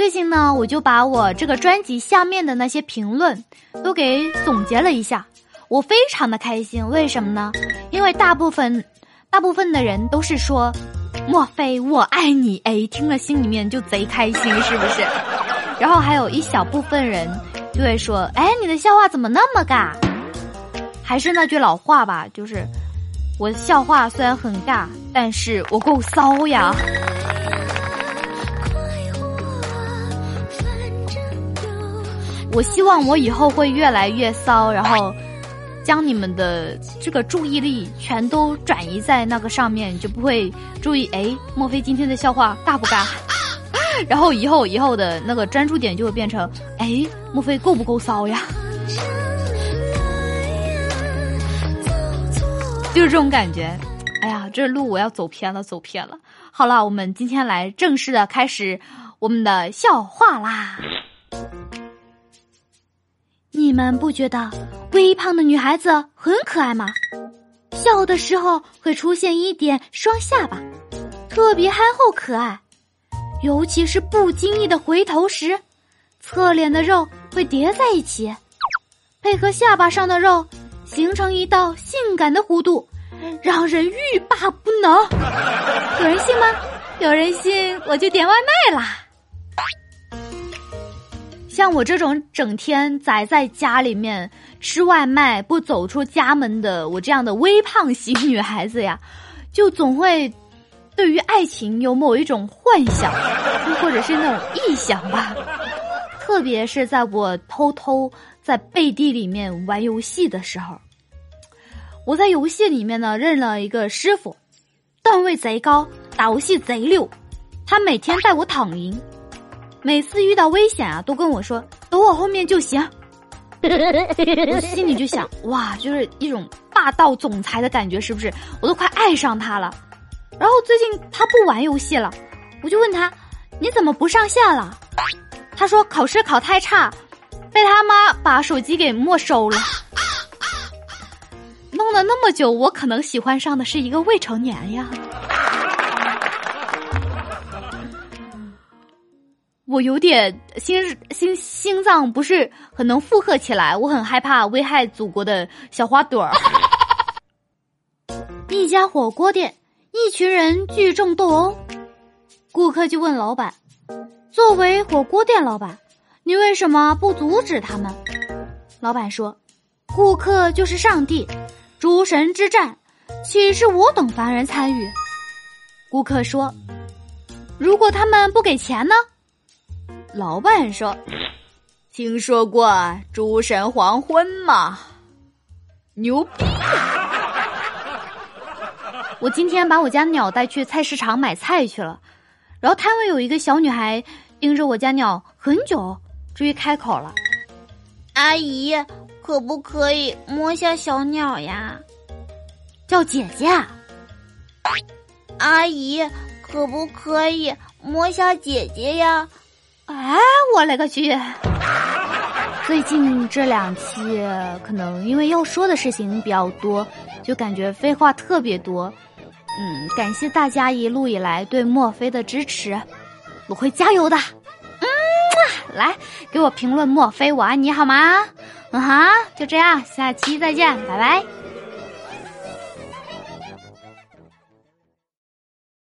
最近呢，我就把我这个专辑下面的那些评论都给总结了一下，我非常的开心。为什么呢？因为大部分大部分的人都是说“莫非我爱你”，哎，听了心里面就贼开心，是不是？然后还有一小部分人就会说：“哎，你的笑话怎么那么尬？”还是那句老话吧，就是我的笑话虽然很尬，但是我够骚呀。我希望我以后会越来越骚，然后将你们的这个注意力全都转移在那个上面，就不会注意。哎，莫非今天的笑话尬不尬？然后以后以后的那个专注点就会变成：哎，莫非够不够骚呀？就是这种感觉。哎呀，这路我要走偏了，走偏了。好了，我们今天来正式的开始我们的笑话啦。你们不觉得微胖的女孩子很可爱吗？笑的时候会出现一点双下巴，特别憨厚可爱。尤其是不经意的回头时，侧脸的肉会叠在一起，配合下巴上的肉，形成一道性感的弧度，让人欲罢不能。有人信吗？有人信我就点外卖啦。像我这种整天宅在家里面吃外卖不走出家门的我这样的微胖型女孩子呀，就总会对于爱情有某一种幻想，或者是那种臆想吧。特别是在我偷偷在背地里面玩游戏的时候，我在游戏里面呢认了一个师傅，段位贼高，打游戏贼溜，他每天带我躺赢。每次遇到危险啊，都跟我说等我后面就行。我心里就想，哇，就是一种霸道总裁的感觉，是不是？我都快爱上他了。然后最近他不玩游戏了，我就问他，你怎么不上线了？他说考试考太差，被他妈把手机给没收了。弄了那么久，我可能喜欢上的是一个未成年呀。我有点心心心脏不是很能负荷起来，我很害怕危害祖国的小花朵儿。一家火锅店，一群人聚众斗殴，顾客就问老板：“作为火锅店老板，你为什么不阻止他们？”老板说：“顾客就是上帝，诸神之战，岂是我等凡人参与？”顾客说：“如果他们不给钱呢？”老板说：“听说过诸神黄昏吗？牛逼！我今天把我家鸟带去菜市场买菜去了，然后摊位有一个小女孩盯着我家鸟很久，终于开口了：‘阿姨，可不可以摸下小鸟呀？’叫姐姐。阿姨，可不可以摸下姐姐呀？”哎，我勒个去！最近这两期可能因为要说的事情比较多，就感觉废话特别多。嗯，感谢大家一路以来对墨菲的支持，我会加油的。嗯，来给我评论墨菲，我爱你好吗？嗯哈，就这样，下期再见，拜拜。